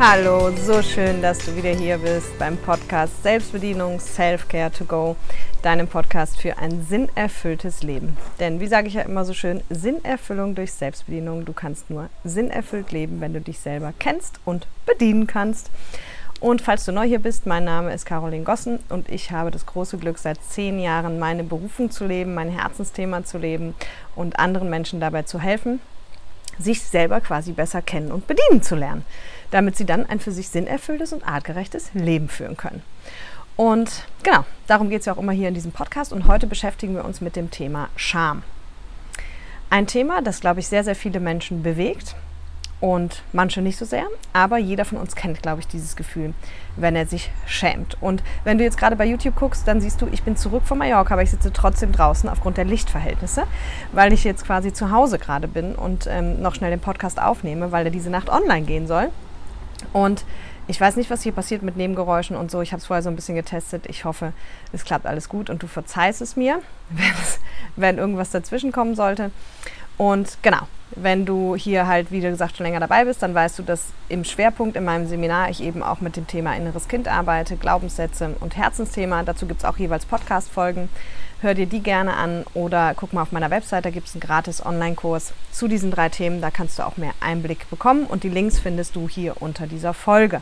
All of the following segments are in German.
Hallo, so schön, dass du wieder hier bist beim Podcast Selbstbedienung Self-Care to Go, deinem Podcast für ein sinnerfülltes Leben. Denn wie sage ich ja immer so schön, Sinnerfüllung durch Selbstbedienung. Du kannst nur sinnerfüllt leben, wenn du dich selber kennst und bedienen kannst. Und falls du neu hier bist, mein Name ist Caroline Gossen und ich habe das große Glück, seit zehn Jahren meine Berufung zu leben, mein Herzensthema zu leben und anderen Menschen dabei zu helfen, sich selber quasi besser kennen und bedienen zu lernen, damit sie dann ein für sich sinnerfülltes und artgerechtes Leben führen können. Und genau, darum geht es ja auch immer hier in diesem Podcast und heute beschäftigen wir uns mit dem Thema Scham. Ein Thema, das, glaube ich, sehr, sehr viele Menschen bewegt und manche nicht so sehr. Aber jeder von uns kennt, glaube ich, dieses Gefühl, wenn er sich schämt. Und wenn du jetzt gerade bei YouTube guckst, dann siehst du, ich bin zurück von Mallorca, aber ich sitze trotzdem draußen aufgrund der Lichtverhältnisse, weil ich jetzt quasi zu Hause gerade bin und ähm, noch schnell den Podcast aufnehme, weil er diese Nacht online gehen soll. Und ich weiß nicht, was hier passiert mit Nebengeräuschen und so. Ich habe es vorher so ein bisschen getestet. Ich hoffe, es klappt alles gut und du verzeihst es mir, wenn, irgendwas dazwischen kommen sollte. Und genau, wenn du hier halt, wie gesagt, schon länger dabei bist, dann weißt du, dass im Schwerpunkt in meinem Seminar ich eben auch mit dem Thema inneres Kind arbeite, Glaubenssätze und Herzensthema. Dazu gibt es auch jeweils Podcast-Folgen. Hör dir die gerne an oder guck mal auf meiner Website, da gibt es einen gratis Online-Kurs zu diesen drei Themen. Da kannst du auch mehr Einblick bekommen und die Links findest du hier unter dieser Folge.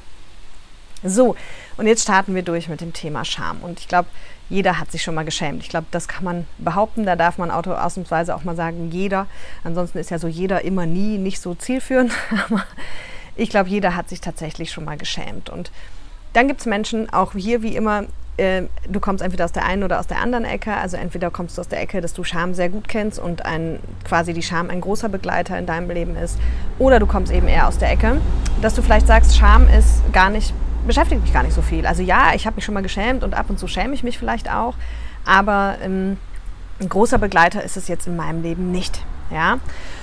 So, und jetzt starten wir durch mit dem Thema Scham. Und ich glaube, jeder hat sich schon mal geschämt. Ich glaube, das kann man behaupten. Da darf man ausnahmsweise auch mal sagen, jeder. Ansonsten ist ja so jeder immer nie nicht so zielführend. Aber ich glaube, jeder hat sich tatsächlich schon mal geschämt. Und dann gibt es Menschen, auch hier wie immer, äh, du kommst entweder aus der einen oder aus der anderen Ecke. Also entweder kommst du aus der Ecke, dass du Scham sehr gut kennst und ein, quasi die Scham ein großer Begleiter in deinem Leben ist. Oder du kommst eben eher aus der Ecke, dass du vielleicht sagst, Scham ist gar nicht beschäftigt mich gar nicht so viel. Also ja, ich habe mich schon mal geschämt und ab und zu schäme ich mich vielleicht auch, aber ähm, ein großer Begleiter ist es jetzt in meinem Leben nicht. Ja?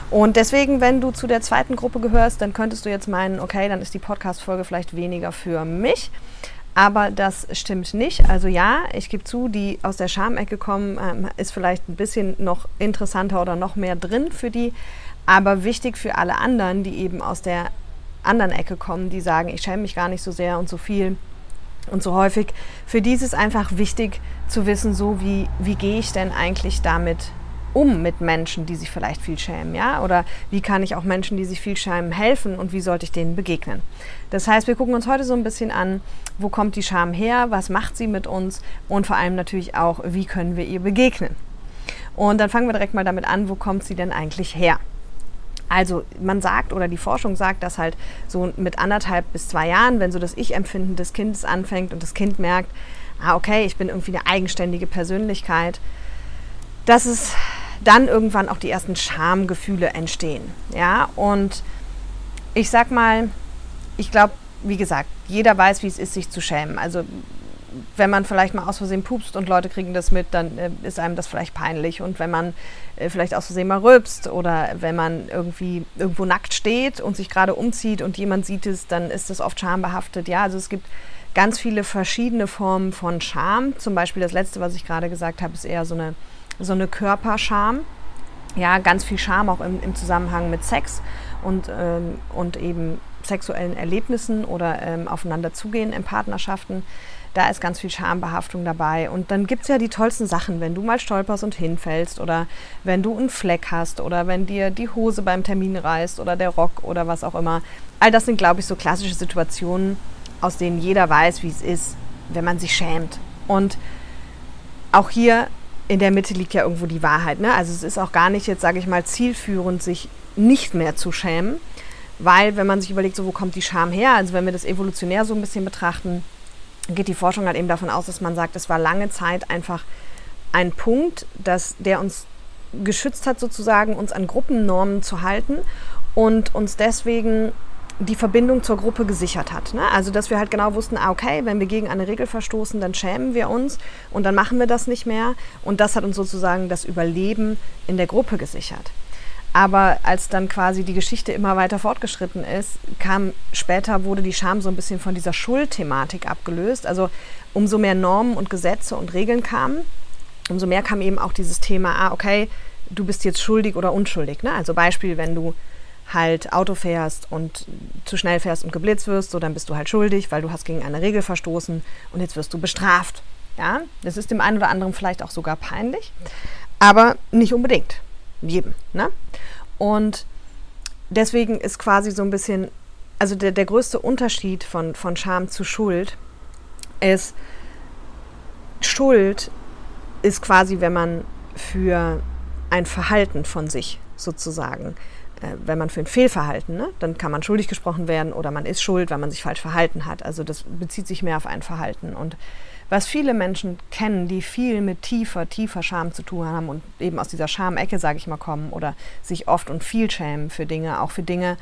Und deswegen, wenn du zu der zweiten Gruppe gehörst, dann könntest du jetzt meinen, okay, dann ist die Podcast-Folge vielleicht weniger für mich. Aber das stimmt nicht. Also ja, ich gebe zu, die aus der Schamecke kommen, ähm, ist vielleicht ein bisschen noch interessanter oder noch mehr drin für die. Aber wichtig für alle anderen, die eben aus der anderen Ecke kommen, die sagen, ich schäme mich gar nicht so sehr und so viel und so häufig. Für die ist es einfach wichtig zu wissen, so wie, wie gehe ich denn eigentlich damit um mit Menschen, die sich vielleicht viel schämen, ja? Oder wie kann ich auch Menschen, die sich viel schämen, helfen und wie sollte ich denen begegnen? Das heißt, wir gucken uns heute so ein bisschen an, wo kommt die Scham her, was macht sie mit uns und vor allem natürlich auch, wie können wir ihr begegnen? Und dann fangen wir direkt mal damit an, wo kommt sie denn eigentlich her? Also man sagt oder die Forschung sagt, dass halt so mit anderthalb bis zwei Jahren, wenn so das Ich-Empfinden des Kindes anfängt und das Kind merkt, ah okay, ich bin irgendwie eine eigenständige Persönlichkeit, dass es dann irgendwann auch die ersten Schamgefühle entstehen. Ja, und ich sag mal, ich glaube, wie gesagt, jeder weiß, wie es ist, sich zu schämen. Also wenn man vielleicht mal aus Versehen pupst und Leute kriegen das mit, dann äh, ist einem das vielleicht peinlich. Und wenn man äh, vielleicht aus Versehen mal rülpst oder wenn man irgendwie irgendwo nackt steht und sich gerade umzieht und jemand sieht es, dann ist das oft schambehaftet. Ja, also es gibt ganz viele verschiedene Formen von Scham. Zum Beispiel das letzte, was ich gerade gesagt habe, ist eher so eine, so eine Körperscham. Ja, ganz viel Scham auch im, im Zusammenhang mit Sex und, ähm, und eben sexuellen Erlebnissen oder ähm, aufeinander zugehen in Partnerschaften. Da ist ganz viel Schambehaftung dabei. Und dann gibt es ja die tollsten Sachen, wenn du mal stolperst und hinfällst oder wenn du einen Fleck hast oder wenn dir die Hose beim Termin reißt oder der Rock oder was auch immer. All das sind, glaube ich, so klassische Situationen, aus denen jeder weiß, wie es ist, wenn man sich schämt. Und auch hier in der Mitte liegt ja irgendwo die Wahrheit. Ne? Also es ist auch gar nicht jetzt, sage ich mal, zielführend, sich nicht mehr zu schämen, weil wenn man sich überlegt, so wo kommt die Scham her, also wenn wir das evolutionär so ein bisschen betrachten, geht die Forschung halt eben davon aus, dass man sagt, es war lange Zeit einfach ein Punkt, dass der uns geschützt hat, sozusagen uns an Gruppennormen zu halten und uns deswegen die Verbindung zur Gruppe gesichert hat. Ne? Also, dass wir halt genau wussten, ah, okay, wenn wir gegen eine Regel verstoßen, dann schämen wir uns und dann machen wir das nicht mehr. Und das hat uns sozusagen das Überleben in der Gruppe gesichert. Aber als dann quasi die Geschichte immer weiter fortgeschritten ist, kam später, wurde die Scham so ein bisschen von dieser Schuldthematik abgelöst. Also umso mehr Normen und Gesetze und Regeln kamen, umso mehr kam eben auch dieses Thema, ah, okay, du bist jetzt schuldig oder unschuldig. Ne? Also Beispiel, wenn du halt Auto fährst und zu schnell fährst und geblitzt wirst, so dann bist du halt schuldig, weil du hast gegen eine Regel verstoßen und jetzt wirst du bestraft. Ja, das ist dem einen oder anderen vielleicht auch sogar peinlich, aber nicht unbedingt jedem. Ne? Und deswegen ist quasi so ein bisschen, also der, der größte Unterschied von, von Scham zu Schuld ist, Schuld ist quasi, wenn man für ein Verhalten von sich sozusagen, äh, wenn man für ein Fehlverhalten, ne, dann kann man schuldig gesprochen werden oder man ist schuld, weil man sich falsch verhalten hat. Also das bezieht sich mehr auf ein Verhalten. Und was viele Menschen kennen, die viel mit tiefer, tiefer Scham zu tun haben und eben aus dieser Schamecke, sage ich mal, kommen oder sich oft und viel schämen für Dinge, auch für Dinge,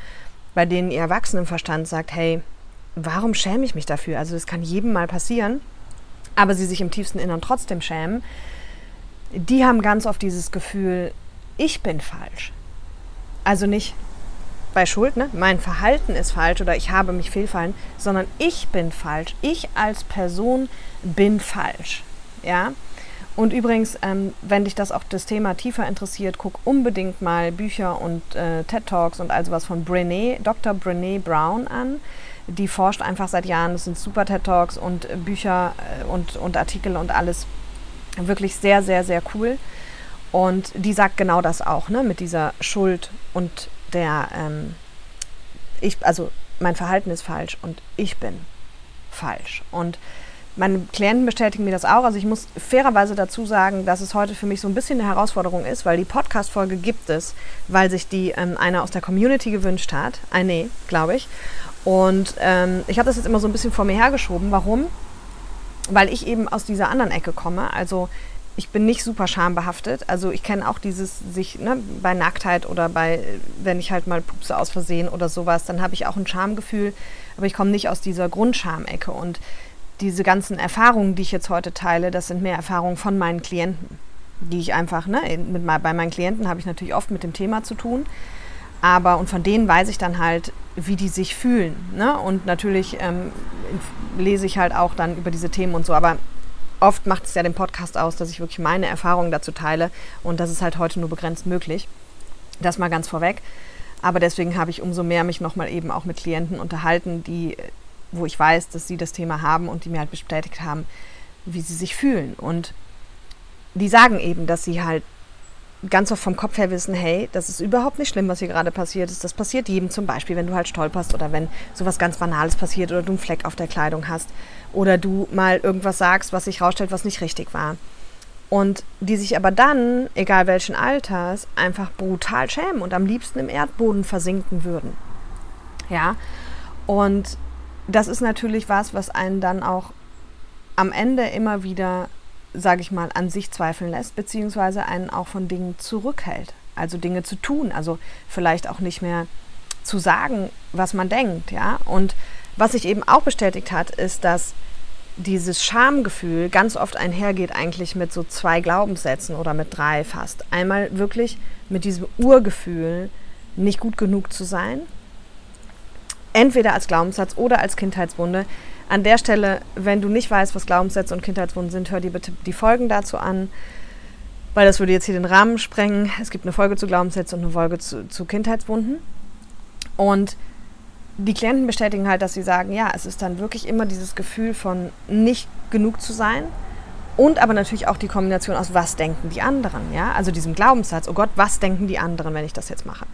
bei denen ihr Erwachsenenverstand sagt, hey, warum schäme ich mich dafür? Also das kann jedem mal passieren, aber sie sich im tiefsten Innern trotzdem schämen, die haben ganz oft dieses Gefühl, ich bin falsch. Also nicht bei Schuld, ne? mein Verhalten ist falsch oder ich habe mich fehlfallen, sondern ich bin falsch. Ich als Person bin falsch. Ja? Und übrigens, ähm, wenn dich das auch das Thema tiefer interessiert, guck unbedingt mal Bücher und äh, TED Talks und all sowas von Brené, Dr. Brené Brown an. Die forscht einfach seit Jahren. Das sind super TED Talks und äh, Bücher äh, und, und Artikel und alles. Wirklich sehr, sehr, sehr cool. Und die sagt genau das auch, ne? mit dieser Schuld und der, ähm, ich, also mein Verhalten ist falsch und ich bin falsch. Und meine Klienten bestätigen mir das auch. Also ich muss fairerweise dazu sagen, dass es heute für mich so ein bisschen eine Herausforderung ist, weil die Podcast-Folge gibt es, weil sich die ähm, einer aus der Community gewünscht hat. Eine, glaube ich. Und ähm, ich habe das jetzt immer so ein bisschen vor mir hergeschoben. Warum? Weil ich eben aus dieser anderen Ecke komme. Also ich bin nicht super schambehaftet. Also ich kenne auch dieses sich ne, bei Nacktheit oder bei, wenn ich halt mal pupse aus Versehen oder sowas, dann habe ich auch ein Schamgefühl, aber ich komme nicht aus dieser Grundschamecke. Und diese ganzen Erfahrungen, die ich jetzt heute teile, das sind mehr Erfahrungen von meinen Klienten, die ich einfach, ne, mit, bei meinen Klienten habe ich natürlich oft mit dem Thema zu tun. Aber und von denen weiß ich dann halt, wie die sich fühlen. Ne? Und natürlich ähm, lese ich halt auch dann über diese Themen und so. Aber oft macht es ja den Podcast aus, dass ich wirklich meine Erfahrungen dazu teile und das ist halt heute nur begrenzt möglich. Das mal ganz vorweg. Aber deswegen habe ich umso mehr mich nochmal eben auch mit Klienten unterhalten, die, wo ich weiß, dass sie das Thema haben und die mir halt bestätigt haben, wie sie sich fühlen. Und die sagen eben, dass sie halt ganz oft vom Kopf her wissen, hey, das ist überhaupt nicht schlimm, was hier gerade passiert ist. Das passiert jedem zum Beispiel, wenn du halt stolperst oder wenn sowas ganz Banales passiert oder du einen Fleck auf der Kleidung hast oder du mal irgendwas sagst, was sich rausstellt, was nicht richtig war. Und die sich aber dann, egal welchen Alters, einfach brutal schämen und am liebsten im Erdboden versinken würden. Ja, und das ist natürlich was, was einen dann auch am Ende immer wieder sage ich mal, an sich zweifeln lässt, beziehungsweise einen auch von Dingen zurückhält. Also Dinge zu tun, also vielleicht auch nicht mehr zu sagen, was man denkt, ja. Und was sich eben auch bestätigt hat, ist, dass dieses Schamgefühl ganz oft einhergeht eigentlich mit so zwei Glaubenssätzen oder mit drei fast. Einmal wirklich mit diesem Urgefühl, nicht gut genug zu sein, entweder als Glaubenssatz oder als Kindheitswunde, an der Stelle, wenn du nicht weißt, was Glaubenssätze und Kindheitswunden sind, hör dir bitte die Folgen dazu an, weil das würde jetzt hier den Rahmen sprengen. Es gibt eine Folge zu Glaubenssätzen und eine Folge zu, zu Kindheitswunden. Und die Klienten bestätigen halt, dass sie sagen, ja, es ist dann wirklich immer dieses Gefühl von nicht genug zu sein und aber natürlich auch die Kombination aus, was denken die anderen, ja, also diesem Glaubenssatz, oh Gott, was denken die anderen, wenn ich das jetzt mache.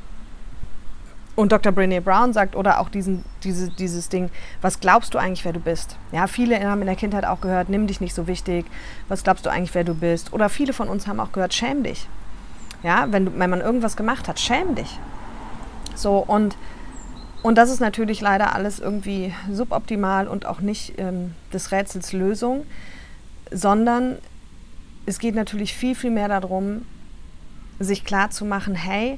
Und Dr. Brene Brown sagt, oder auch diesen, diese, dieses Ding, was glaubst du eigentlich, wer du bist? Ja, viele haben in der Kindheit auch gehört, nimm dich nicht so wichtig, was glaubst du eigentlich, wer du bist? Oder viele von uns haben auch gehört, schäm dich. Ja, wenn, du, wenn man irgendwas gemacht hat, schäm dich. So, und, und das ist natürlich leider alles irgendwie suboptimal und auch nicht ähm, des Rätsels Lösung, sondern es geht natürlich viel, viel mehr darum, sich klar zu machen, hey,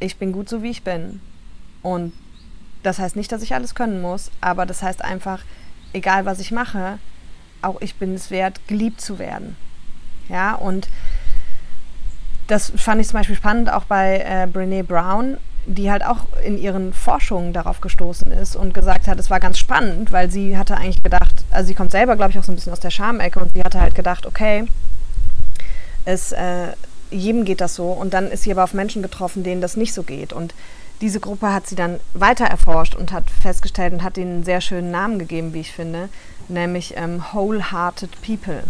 ich bin gut so, wie ich bin. Und das heißt nicht, dass ich alles können muss, aber das heißt einfach, egal was ich mache, auch ich bin es wert, geliebt zu werden. Ja, und das fand ich zum Beispiel spannend auch bei äh, Brene Brown, die halt auch in ihren Forschungen darauf gestoßen ist und gesagt hat, es war ganz spannend, weil sie hatte eigentlich gedacht, also sie kommt selber, glaube ich, auch so ein bisschen aus der Schamecke und sie hatte halt gedacht, okay, es, äh, jedem geht das so. Und dann ist sie aber auf Menschen getroffen, denen das nicht so geht. Und diese Gruppe hat sie dann weiter erforscht und hat festgestellt und hat ihnen einen sehr schönen Namen gegeben, wie ich finde, nämlich ähm, Wholehearted People.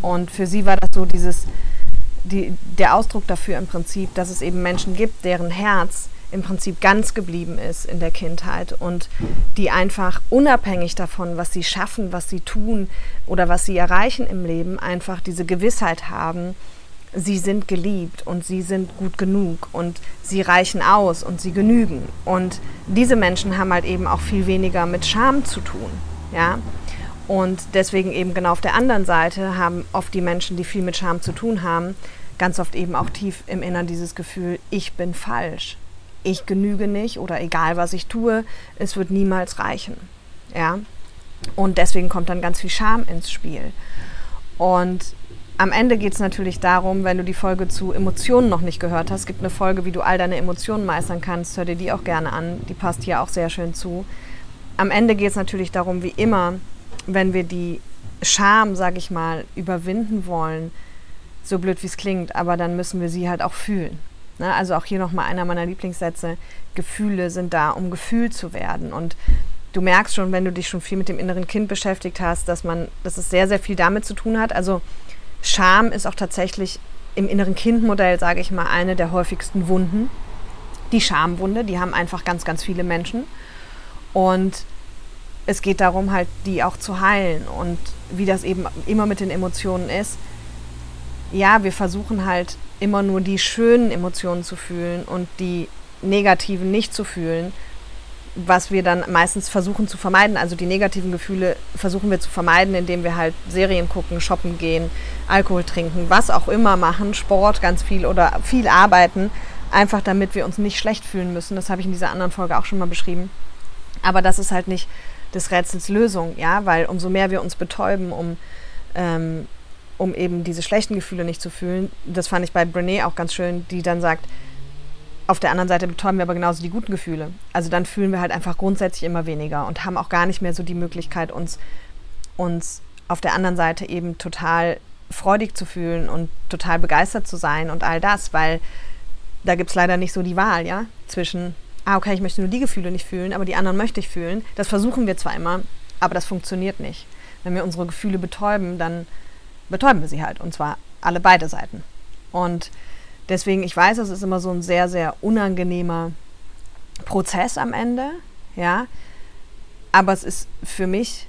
Und für sie war das so dieses, die, der Ausdruck dafür im Prinzip, dass es eben Menschen gibt, deren Herz im Prinzip ganz geblieben ist in der Kindheit und die einfach unabhängig davon, was sie schaffen, was sie tun oder was sie erreichen im Leben, einfach diese Gewissheit haben, sie sind geliebt und sie sind gut genug und sie reichen aus und sie genügen. Und diese Menschen haben halt eben auch viel weniger mit Scham zu tun. Ja? Und deswegen eben genau auf der anderen Seite haben oft die Menschen, die viel mit Scham zu tun haben, ganz oft eben auch tief im Innern dieses Gefühl, ich bin falsch, ich genüge nicht oder egal was ich tue, es wird niemals reichen. Ja? Und deswegen kommt dann ganz viel Scham ins Spiel. Und am Ende geht es natürlich darum, wenn du die Folge zu Emotionen noch nicht gehört hast, gibt eine Folge, wie du all deine Emotionen meistern kannst, hör dir die auch gerne an, die passt hier auch sehr schön zu. Am Ende geht es natürlich darum, wie immer, wenn wir die Scham, sag ich mal, überwinden wollen, so blöd wie es klingt, aber dann müssen wir sie halt auch fühlen. Ne? Also auch hier nochmal einer meiner Lieblingssätze, Gefühle sind da, um gefühlt zu werden. Und du merkst schon, wenn du dich schon viel mit dem inneren Kind beschäftigt hast, dass man, dass es sehr, sehr viel damit zu tun hat. Also Scham ist auch tatsächlich im inneren Kindmodell, sage ich mal, eine der häufigsten Wunden. Die Schamwunde, die haben einfach ganz, ganz viele Menschen. Und es geht darum, halt die auch zu heilen. Und wie das eben immer mit den Emotionen ist, ja, wir versuchen halt immer nur die schönen Emotionen zu fühlen und die negativen nicht zu fühlen was wir dann meistens versuchen zu vermeiden. Also die negativen Gefühle versuchen wir zu vermeiden, indem wir halt Serien gucken, shoppen gehen, Alkohol trinken, was auch immer machen, Sport ganz viel oder viel arbeiten, einfach damit wir uns nicht schlecht fühlen müssen. Das habe ich in dieser anderen Folge auch schon mal beschrieben. Aber das ist halt nicht des Rätsels Lösung, ja, weil umso mehr wir uns betäuben, um, ähm, um eben diese schlechten Gefühle nicht zu fühlen, das fand ich bei Brené auch ganz schön, die dann sagt, auf der anderen Seite betäuben wir aber genauso die guten Gefühle. Also dann fühlen wir halt einfach grundsätzlich immer weniger und haben auch gar nicht mehr so die Möglichkeit, uns, uns auf der anderen Seite eben total freudig zu fühlen und total begeistert zu sein und all das, weil da gibt es leider nicht so die Wahl, ja, zwischen, ah, okay, ich möchte nur die Gefühle nicht fühlen, aber die anderen möchte ich fühlen. Das versuchen wir zwar immer, aber das funktioniert nicht. Wenn wir unsere Gefühle betäuben, dann betäuben wir sie halt und zwar alle beide Seiten. Und Deswegen, ich weiß, es ist immer so ein sehr, sehr unangenehmer Prozess am Ende, ja. Aber es ist für mich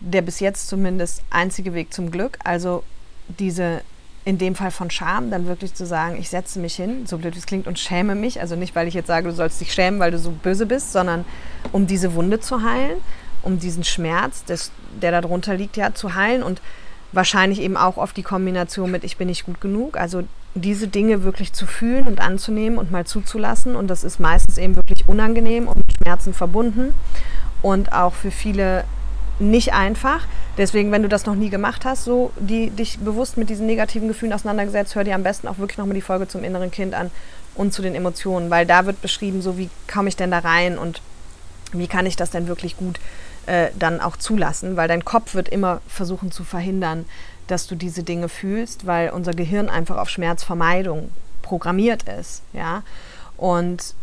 der bis jetzt zumindest einzige Weg zum Glück. Also diese, in dem Fall von Scham, dann wirklich zu sagen, ich setze mich hin, so blöd wie es klingt, und schäme mich. Also nicht, weil ich jetzt sage, du sollst dich schämen, weil du so böse bist, sondern um diese Wunde zu heilen, um diesen Schmerz, des, der darunter liegt, ja, zu heilen und wahrscheinlich eben auch oft die Kombination mit ich bin nicht gut genug. Also diese Dinge wirklich zu fühlen und anzunehmen und mal zuzulassen. Und das ist meistens eben wirklich unangenehm und mit Schmerzen verbunden und auch für viele nicht einfach. Deswegen, wenn du das noch nie gemacht hast, so die, dich bewusst mit diesen negativen Gefühlen auseinandergesetzt, hör dir am besten auch wirklich nochmal die Folge zum inneren Kind an und zu den Emotionen, weil da wird beschrieben, so wie komme ich denn da rein und wie kann ich das denn wirklich gut äh, dann auch zulassen, weil dein Kopf wird immer versuchen zu verhindern, dass du diese Dinge fühlst, weil unser Gehirn einfach auf Schmerzvermeidung programmiert ist, ja. Und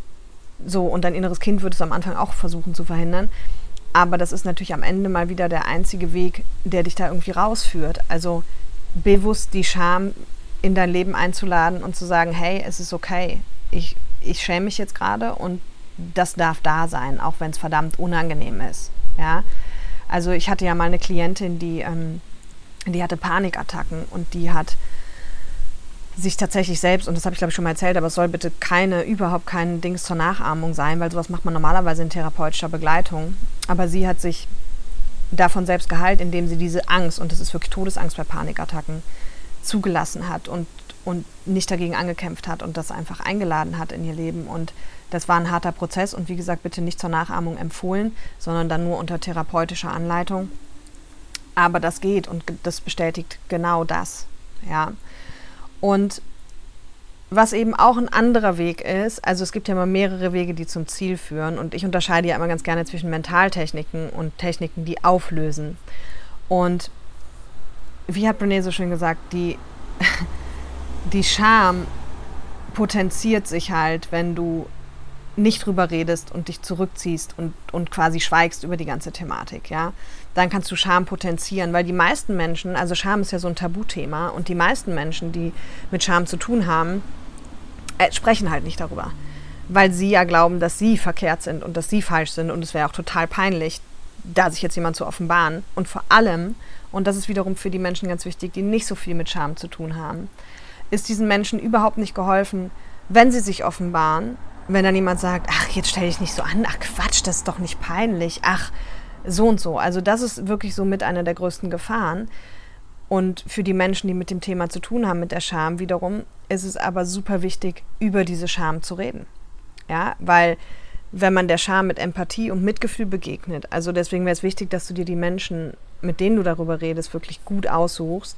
so, und dein inneres Kind wird es am Anfang auch versuchen zu verhindern. Aber das ist natürlich am Ende mal wieder der einzige Weg, der dich da irgendwie rausführt. Also bewusst die Scham in dein Leben einzuladen und zu sagen, hey, es ist okay. Ich, ich schäme mich jetzt gerade und das darf da sein, auch wenn es verdammt unangenehm ist. Ja? Also ich hatte ja mal eine Klientin, die ähm, die hatte Panikattacken und die hat sich tatsächlich selbst, und das habe ich glaube ich schon mal erzählt, aber es soll bitte keine, überhaupt kein Dings zur Nachahmung sein, weil sowas macht man normalerweise in therapeutischer Begleitung. Aber sie hat sich davon selbst geheilt, indem sie diese Angst, und das ist wirklich Todesangst bei Panikattacken, zugelassen hat und, und nicht dagegen angekämpft hat und das einfach eingeladen hat in ihr Leben. Und das war ein harter Prozess und wie gesagt, bitte nicht zur Nachahmung empfohlen, sondern dann nur unter therapeutischer Anleitung. Aber das geht und das bestätigt genau das. Ja. Und was eben auch ein anderer Weg ist, also es gibt ja immer mehrere Wege, die zum Ziel führen. Und ich unterscheide ja immer ganz gerne zwischen Mentaltechniken und Techniken, die auflösen. Und wie hat Brené so schön gesagt, die, die Scham potenziert sich halt, wenn du nicht drüber redest und dich zurückziehst und, und quasi schweigst über die ganze Thematik, ja, dann kannst du Scham potenzieren, weil die meisten Menschen, also Scham ist ja so ein Tabuthema und die meisten Menschen, die mit Scham zu tun haben, äh, sprechen halt nicht darüber, weil sie ja glauben, dass sie verkehrt sind und dass sie falsch sind und es wäre auch total peinlich, da sich jetzt jemand zu offenbaren. Und vor allem, und das ist wiederum für die Menschen ganz wichtig, die nicht so viel mit Scham zu tun haben, ist diesen Menschen überhaupt nicht geholfen, wenn sie sich offenbaren wenn dann jemand sagt, ach, jetzt stell dich nicht so an, ach Quatsch, das ist doch nicht peinlich, ach, so und so. Also das ist wirklich so mit einer der größten Gefahren. Und für die Menschen, die mit dem Thema zu tun haben, mit der Scham wiederum, ist es aber super wichtig, über diese Scham zu reden. Ja, weil wenn man der Scham mit Empathie und Mitgefühl begegnet, also deswegen wäre es wichtig, dass du dir die Menschen, mit denen du darüber redest, wirklich gut aussuchst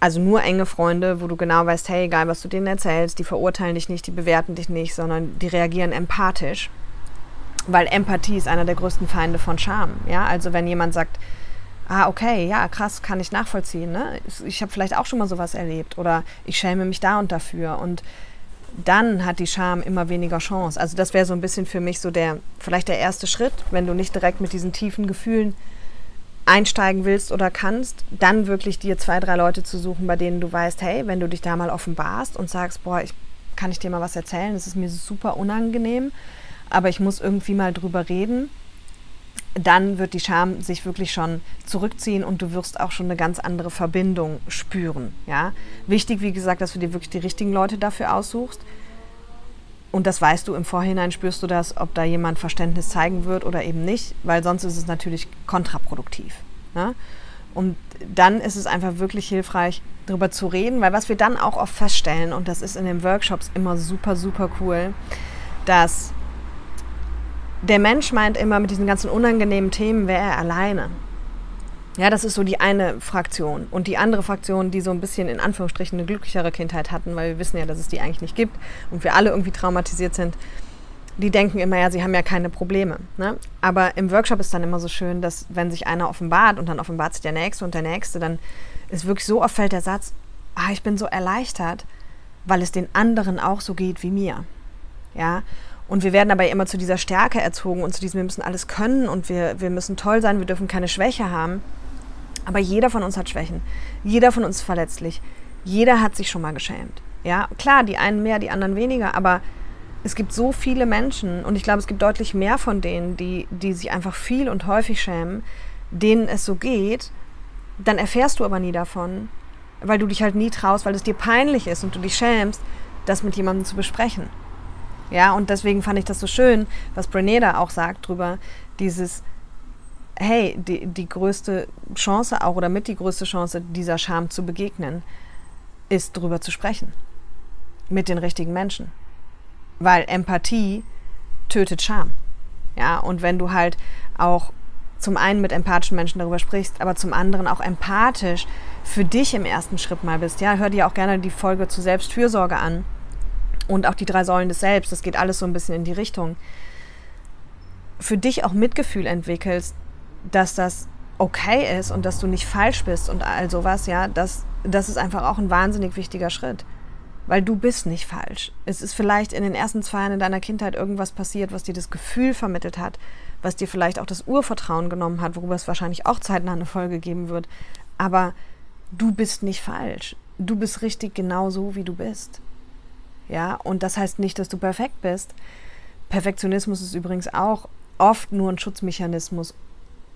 also nur enge Freunde, wo du genau weißt, hey, egal was du denen erzählst, die verurteilen dich nicht, die bewerten dich nicht, sondern die reagieren empathisch. Weil Empathie ist einer der größten Feinde von Scham. Ja, also wenn jemand sagt, ah, okay, ja, krass, kann ich nachvollziehen. Ne? Ich habe vielleicht auch schon mal sowas erlebt oder ich schäme mich da und dafür. Und dann hat die Scham immer weniger Chance. Also das wäre so ein bisschen für mich so der, vielleicht der erste Schritt, wenn du nicht direkt mit diesen tiefen Gefühlen einsteigen willst oder kannst, dann wirklich dir zwei, drei Leute zu suchen, bei denen du weißt, hey, wenn du dich da mal offenbarst und sagst, boah, ich kann ich dir mal was erzählen, das ist mir super unangenehm, aber ich muss irgendwie mal drüber reden, dann wird die Scham sich wirklich schon zurückziehen und du wirst auch schon eine ganz andere Verbindung spüren. Ja? Wichtig, wie gesagt, dass du dir wirklich die richtigen Leute dafür aussuchst. Und das weißt du im Vorhinein, spürst du das, ob da jemand Verständnis zeigen wird oder eben nicht, weil sonst ist es natürlich kontraproduktiv. Ne? Und dann ist es einfach wirklich hilfreich, darüber zu reden, weil was wir dann auch oft feststellen, und das ist in den Workshops immer super, super cool, dass der Mensch meint immer, mit diesen ganzen unangenehmen Themen wäre er alleine. Ja, das ist so die eine Fraktion. Und die andere Fraktion, die so ein bisschen in Anführungsstrichen eine glücklichere Kindheit hatten, weil wir wissen ja, dass es die eigentlich nicht gibt und wir alle irgendwie traumatisiert sind, die denken immer, ja, sie haben ja keine Probleme. Ne? Aber im Workshop ist dann immer so schön, dass wenn sich einer offenbart und dann offenbart sich der Nächste und der Nächste, dann ist wirklich so oft fällt der Satz, ah, ich bin so erleichtert, weil es den anderen auch so geht wie mir. Ja, und wir werden dabei immer zu dieser Stärke erzogen und zu diesem, wir müssen alles können und wir, wir müssen toll sein, wir dürfen keine Schwäche haben. Aber jeder von uns hat Schwächen. Jeder von uns ist verletzlich. Jeder hat sich schon mal geschämt. Ja, klar, die einen mehr, die anderen weniger, aber es gibt so viele Menschen und ich glaube, es gibt deutlich mehr von denen, die, die sich einfach viel und häufig schämen, denen es so geht, dann erfährst du aber nie davon, weil du dich halt nie traust, weil es dir peinlich ist und du dich schämst, das mit jemandem zu besprechen. Ja, und deswegen fand ich das so schön, was Brené da auch sagt drüber, dieses, hey, die, die größte Chance auch oder mit die größte Chance, dieser Scham zu begegnen, ist darüber zu sprechen. Mit den richtigen Menschen. Weil Empathie tötet Scham. Ja, und wenn du halt auch zum einen mit empathischen Menschen darüber sprichst, aber zum anderen auch empathisch für dich im ersten Schritt mal bist. Ja, hör dir auch gerne die Folge zu Selbstfürsorge an und auch die drei Säulen des Selbst. Das geht alles so ein bisschen in die Richtung. Für dich auch Mitgefühl entwickelst, dass das okay ist und dass du nicht falsch bist und all sowas, ja, das, das ist einfach auch ein wahnsinnig wichtiger Schritt. Weil du bist nicht falsch. Es ist vielleicht in den ersten zwei Jahren in deiner Kindheit irgendwas passiert, was dir das Gefühl vermittelt hat, was dir vielleicht auch das Urvertrauen genommen hat, worüber es wahrscheinlich auch zeitnah eine Folge geben wird. Aber du bist nicht falsch. Du bist richtig genau so, wie du bist. Ja, und das heißt nicht, dass du perfekt bist. Perfektionismus ist übrigens auch oft nur ein Schutzmechanismus,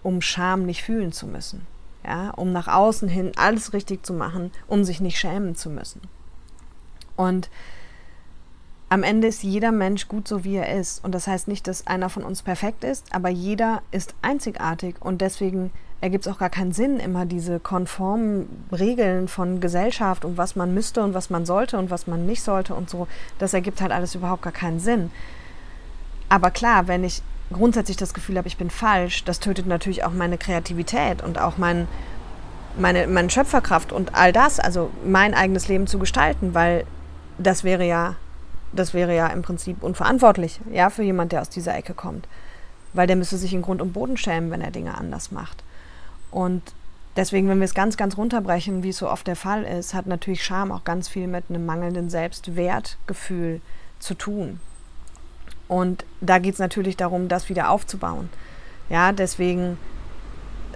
um Scham nicht fühlen zu müssen. Ja, um nach außen hin alles richtig zu machen, um sich nicht schämen zu müssen. Und am Ende ist jeder Mensch gut so, wie er ist. Und das heißt nicht, dass einer von uns perfekt ist, aber jeder ist einzigartig und deswegen ergibt es auch gar keinen Sinn, immer diese konformen Regeln von Gesellschaft und was man müsste und was man sollte und was man nicht sollte und so. Das ergibt halt alles überhaupt gar keinen Sinn. Aber klar, wenn ich grundsätzlich das Gefühl habe, ich bin falsch, das tötet natürlich auch meine Kreativität und auch mein, meine, meine Schöpferkraft und all das, also mein eigenes Leben zu gestalten, weil das wäre ja, das wäre ja im Prinzip unverantwortlich, ja, für jemand, der aus dieser Ecke kommt. Weil der müsste sich in Grund und Boden schämen, wenn er Dinge anders macht. Und deswegen, wenn wir es ganz, ganz runterbrechen, wie es so oft der Fall ist, hat natürlich Scham auch ganz viel mit einem mangelnden Selbstwertgefühl zu tun. Und da geht es natürlich darum, das wieder aufzubauen. Ja, deswegen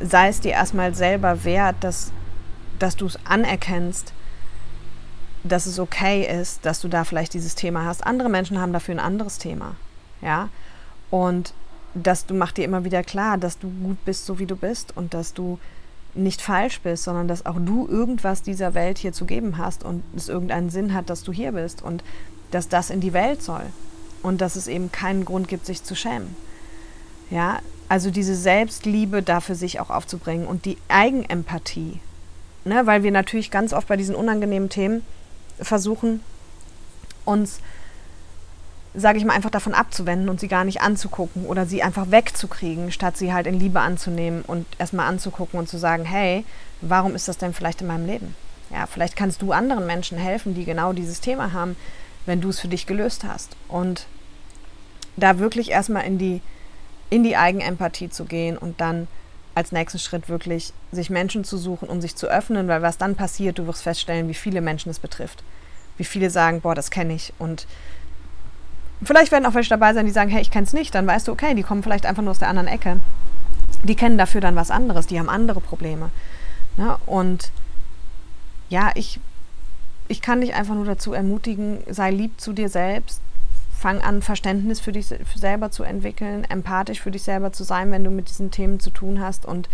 sei es dir erstmal selber wert, dass, dass du es anerkennst, dass es okay ist, dass du da vielleicht dieses Thema hast. Andere Menschen haben dafür ein anderes Thema. Ja, und dass du mach dir immer wieder klar, dass du gut bist, so wie du bist und dass du nicht falsch bist, sondern dass auch du irgendwas dieser Welt hier zu geben hast und es irgendeinen Sinn hat, dass du hier bist und dass das in die Welt soll und dass es eben keinen Grund gibt, sich zu schämen. Ja, also diese Selbstliebe dafür sich auch aufzubringen und die Eigenempathie, ne, weil wir natürlich ganz oft bei diesen unangenehmen Themen versuchen, uns sage ich mal, einfach davon abzuwenden und sie gar nicht anzugucken oder sie einfach wegzukriegen, statt sie halt in Liebe anzunehmen und erstmal anzugucken und zu sagen, hey, warum ist das denn vielleicht in meinem Leben? Ja, vielleicht kannst du anderen Menschen helfen, die genau dieses Thema haben, wenn du es für dich gelöst hast. Und da wirklich erstmal in die, in die Eigenempathie zu gehen und dann als nächsten Schritt wirklich sich Menschen zu suchen, um sich zu öffnen, weil was dann passiert, du wirst feststellen, wie viele Menschen es betrifft. Wie viele sagen, boah, das kenne ich und Vielleicht werden auch welche dabei sein, die sagen, hey, ich kenne es nicht. Dann weißt du, okay, die kommen vielleicht einfach nur aus der anderen Ecke. Die kennen dafür dann was anderes, die haben andere Probleme. Ne? Und ja, ich, ich kann dich einfach nur dazu ermutigen, sei lieb zu dir selbst, fang an, Verständnis für dich für selber zu entwickeln, empathisch für dich selber zu sein, wenn du mit diesen Themen zu tun hast und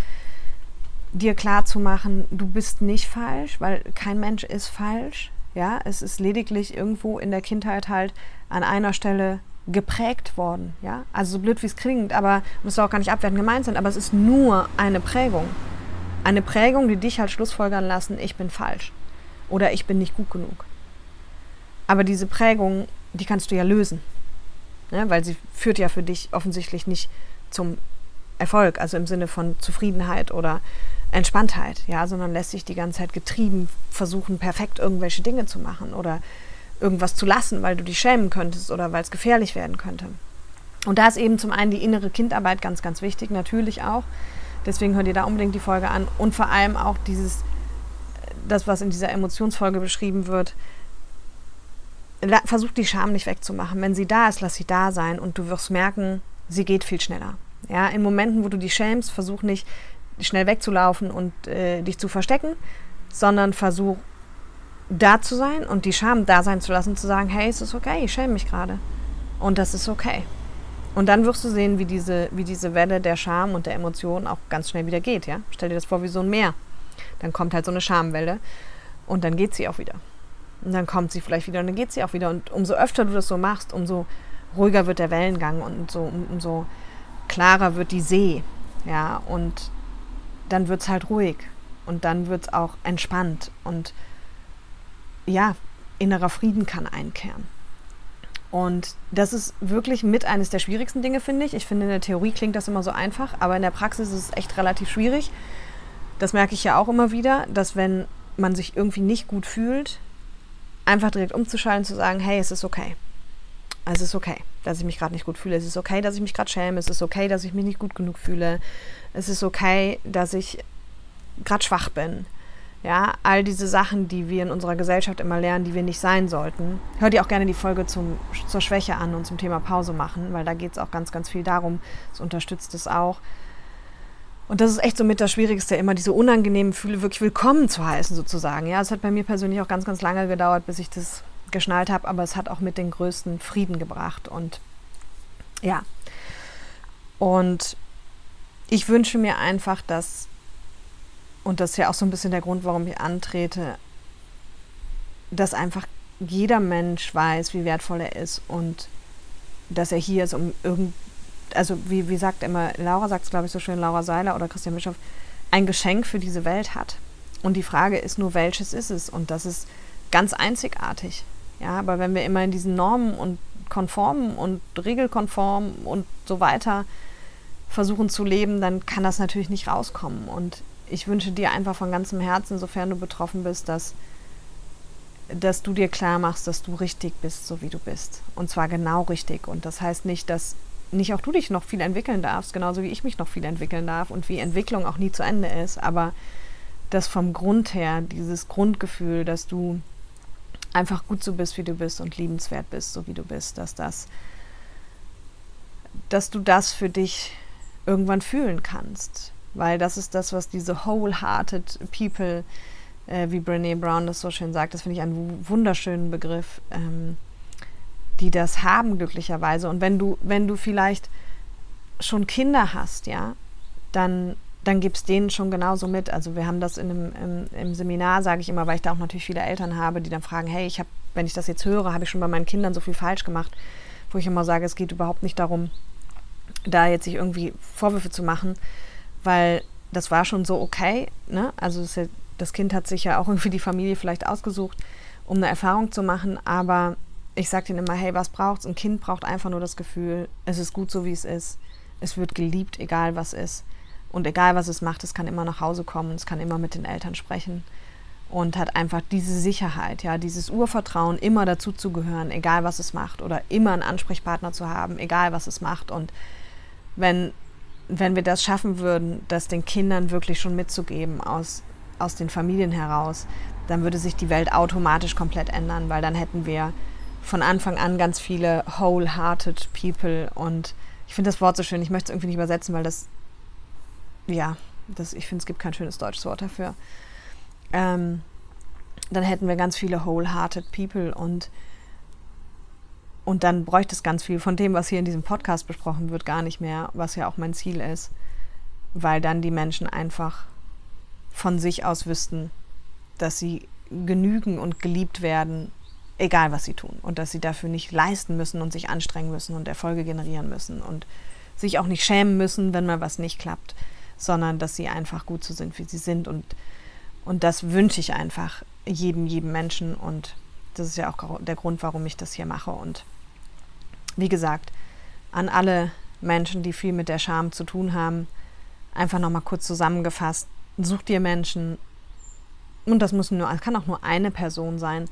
dir klar zu machen, du bist nicht falsch, weil kein Mensch ist falsch. Ja, es ist lediglich irgendwo in der Kindheit halt an einer Stelle geprägt worden. Ja, also so blöd wie es klingt, aber muss auch gar nicht abwertend gemeint sein, aber es ist nur eine Prägung. Eine Prägung, die dich halt schlussfolgern lassen, ich bin falsch oder ich bin nicht gut genug. Aber diese Prägung, die kannst du ja lösen, ne? weil sie führt ja für dich offensichtlich nicht zum Erfolg, also im Sinne von Zufriedenheit oder Entspanntheit, ja, sondern lässt sich die ganze Zeit getrieben versuchen, perfekt irgendwelche Dinge zu machen oder irgendwas zu lassen, weil du dich schämen könntest oder weil es gefährlich werden könnte. Und da ist eben zum einen die innere Kindarbeit ganz, ganz wichtig, natürlich auch. Deswegen hört ihr da unbedingt die Folge an. Und vor allem auch dieses, das, was in dieser Emotionsfolge beschrieben wird, versuch die Scham nicht wegzumachen. Wenn sie da ist, lass sie da sein und du wirst merken, sie geht viel schneller. Ja, in Momenten, wo du dich schämst, versuch nicht schnell wegzulaufen und äh, dich zu verstecken, sondern versuch da zu sein und die Scham da sein zu lassen, zu sagen, hey, es ist okay, ich schäme mich gerade. Und das ist okay. Und dann wirst du sehen, wie diese, wie diese Welle der Scham und der Emotionen auch ganz schnell wieder geht. Ja? Stell dir das vor wie so ein Meer. Dann kommt halt so eine Schamwelle und dann geht sie auch wieder. Und dann kommt sie vielleicht wieder und dann geht sie auch wieder. Und umso öfter du das so machst, umso ruhiger wird der Wellengang und so, umso klarer wird die See. Ja, und dann wird es halt ruhig und dann wird es auch entspannt und ja, innerer Frieden kann einkehren. Und das ist wirklich mit eines der schwierigsten Dinge, finde ich. Ich finde, in der Theorie klingt das immer so einfach, aber in der Praxis ist es echt relativ schwierig. Das merke ich ja auch immer wieder, dass wenn man sich irgendwie nicht gut fühlt, einfach direkt umzuschalten, zu sagen, hey, es ist okay. Es ist okay, dass ich mich gerade nicht gut fühle. Es ist okay, dass ich mich gerade schäme. Es ist okay, dass ich mich nicht gut genug fühle. Es ist okay, dass ich gerade schwach bin. Ja, all diese Sachen, die wir in unserer Gesellschaft immer lernen, die wir nicht sein sollten. Hör dir auch gerne die Folge zum, zur Schwäche an und zum Thema Pause machen, weil da geht es auch ganz, ganz viel darum. Es unterstützt es auch. Und das ist echt so mit das Schwierigste, immer diese unangenehmen Gefühle wirklich willkommen zu heißen, sozusagen. Ja, es hat bei mir persönlich auch ganz, ganz lange gedauert, bis ich das geschnallt habe, aber es hat auch mit den größten Frieden gebracht. Und ja. Und ich wünsche mir einfach, dass und das ist ja auch so ein bisschen der Grund, warum ich antrete, dass einfach jeder Mensch weiß, wie wertvoll er ist und dass er hier ist, um irgend, also wie, wie sagt immer, Laura sagt es, glaube ich, so schön, Laura Seiler oder Christian Bischof, ein Geschenk für diese Welt hat. Und die Frage ist nur, welches ist es? Und das ist ganz einzigartig. Ja, aber wenn wir immer in diesen Normen und konformen und regelkonform und so weiter versuchen zu leben, dann kann das natürlich nicht rauskommen. Und ich wünsche dir einfach von ganzem Herzen, sofern du betroffen bist, dass, dass du dir klar machst, dass du richtig bist, so wie du bist. Und zwar genau richtig. Und das heißt nicht, dass nicht auch du dich noch viel entwickeln darfst, genauso wie ich mich noch viel entwickeln darf und wie Entwicklung auch nie zu Ende ist. Aber dass vom Grund her, dieses Grundgefühl, dass du einfach gut so bist, wie du bist und liebenswert bist, so wie du bist, dass das dass du das für dich irgendwann fühlen kannst. Weil das ist das, was diese wholehearted people, äh, wie Brene Brown das so schön sagt, das finde ich einen wunderschönen Begriff, ähm, die das haben glücklicherweise. Und wenn du, wenn du vielleicht schon Kinder hast, ja, dann, dann gibst denen schon genauso mit. Also wir haben das in einem, im, im Seminar, sage ich immer, weil ich da auch natürlich viele Eltern habe, die dann fragen, hey, ich habe, wenn ich das jetzt höre, habe ich schon bei meinen Kindern so viel falsch gemacht, wo ich immer sage, es geht überhaupt nicht darum, da jetzt sich irgendwie Vorwürfe zu machen, weil das war schon so okay. Ne? Also das, das Kind hat sich ja auch irgendwie die Familie vielleicht ausgesucht, um eine Erfahrung zu machen, aber ich sage denen immer, hey, was braucht's? Ein Kind braucht einfach nur das Gefühl, es ist gut so, wie es ist. Es wird geliebt, egal was ist. Und egal was es macht, es kann immer nach Hause kommen, es kann immer mit den Eltern sprechen und hat einfach diese Sicherheit, ja, dieses Urvertrauen, immer dazu zu gehören, egal was es macht, oder immer einen Ansprechpartner zu haben, egal was es macht. Und wenn, wenn wir das schaffen würden, das den Kindern wirklich schon mitzugeben aus, aus den Familien heraus, dann würde sich die Welt automatisch komplett ändern, weil dann hätten wir von Anfang an ganz viele wholehearted people und ich finde das Wort so schön, ich möchte es irgendwie nicht übersetzen, weil das, ja, das, ich finde, es gibt kein schönes deutsches Wort dafür. Ähm, dann hätten wir ganz viele wholehearted people und, und dann bräuchte es ganz viel von dem, was hier in diesem Podcast besprochen wird, gar nicht mehr, was ja auch mein Ziel ist, weil dann die Menschen einfach von sich aus wüssten, dass sie genügen und geliebt werden egal was sie tun. Und dass sie dafür nicht leisten müssen und sich anstrengen müssen und Erfolge generieren müssen und sich auch nicht schämen müssen, wenn mal was nicht klappt, sondern dass sie einfach gut so sind, wie sie sind. Und, und das wünsche ich einfach jedem, jedem Menschen. Und das ist ja auch der Grund, warum ich das hier mache. Und wie gesagt, an alle Menschen, die viel mit der Scham zu tun haben, einfach nochmal kurz zusammengefasst, such dir Menschen, und das muss nur, kann auch nur eine Person sein,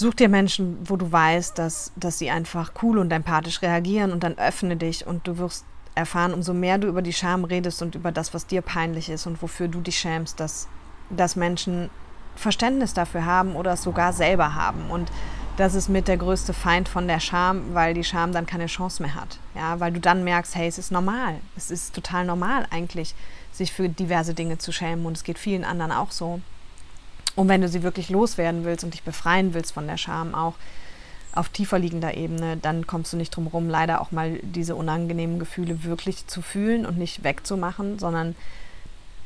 Such dir Menschen, wo du weißt, dass, dass sie einfach cool und empathisch reagieren und dann öffne dich und du wirst erfahren, umso mehr du über die Scham redest und über das, was dir peinlich ist und wofür du dich schämst, dass, dass Menschen Verständnis dafür haben oder es sogar selber haben. Und das ist mit der größte Feind von der Scham, weil die Scham dann keine Chance mehr hat. Ja, weil du dann merkst, hey, es ist normal. Es ist total normal eigentlich, sich für diverse Dinge zu schämen und es geht vielen anderen auch so. Und wenn du sie wirklich loswerden willst und dich befreien willst von der Scham auch auf tiefer liegender Ebene, dann kommst du nicht drum herum, leider auch mal diese unangenehmen Gefühle wirklich zu fühlen und nicht wegzumachen, sondern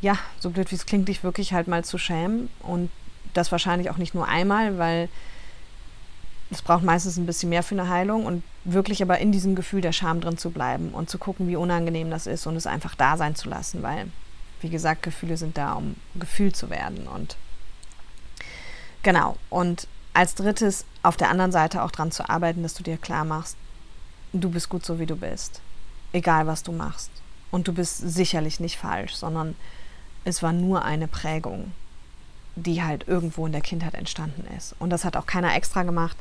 ja, so blöd wie es klingt, dich wirklich halt mal zu schämen. Und das wahrscheinlich auch nicht nur einmal, weil es braucht meistens ein bisschen mehr für eine Heilung und wirklich aber in diesem Gefühl der Scham drin zu bleiben und zu gucken, wie unangenehm das ist und es einfach da sein zu lassen, weil, wie gesagt, Gefühle sind da, um gefühlt zu werden und Genau. Und als drittes auf der anderen Seite auch daran zu arbeiten, dass du dir klar machst, du bist gut so, wie du bist. Egal, was du machst. Und du bist sicherlich nicht falsch, sondern es war nur eine Prägung, die halt irgendwo in der Kindheit entstanden ist. Und das hat auch keiner extra gemacht.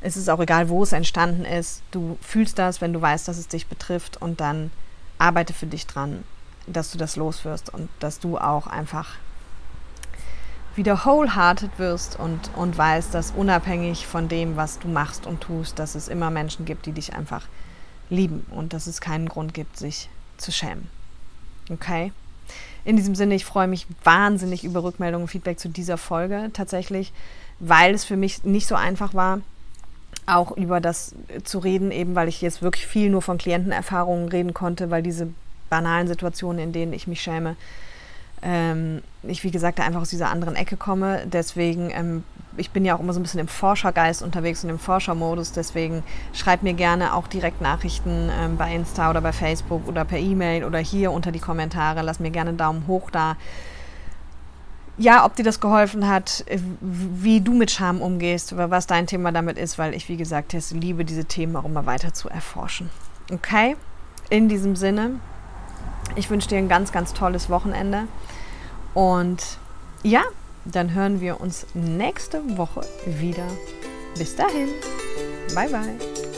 Es ist auch egal, wo es entstanden ist. Du fühlst das, wenn du weißt, dass es dich betrifft. Und dann arbeite für dich dran, dass du das loswirst und dass du auch einfach wieder wholehearted wirst und, und weißt, dass unabhängig von dem, was du machst und tust, dass es immer Menschen gibt, die dich einfach lieben und dass es keinen Grund gibt, sich zu schämen. Okay? In diesem Sinne, ich freue mich wahnsinnig über Rückmeldungen und Feedback zu dieser Folge tatsächlich, weil es für mich nicht so einfach war, auch über das zu reden, eben weil ich jetzt wirklich viel nur von Klientenerfahrungen reden konnte, weil diese banalen Situationen, in denen ich mich schäme, ähm, ich, wie gesagt, da einfach aus dieser anderen Ecke komme. Deswegen, ähm, ich bin ja auch immer so ein bisschen im Forschergeist unterwegs und im Forschermodus. Deswegen schreib mir gerne auch direkt Nachrichten ähm, bei Insta oder bei Facebook oder per E-Mail oder hier unter die Kommentare. Lass mir gerne einen Daumen hoch da. Ja, ob dir das geholfen hat, wie du mit Scham umgehst, was dein Thema damit ist, weil ich, wie gesagt, liebe diese Themen auch immer weiter zu erforschen. Okay? In diesem Sinne, ich wünsche dir ein ganz, ganz tolles Wochenende. Und ja, dann hören wir uns nächste Woche wieder. Bis dahin. Bye, bye.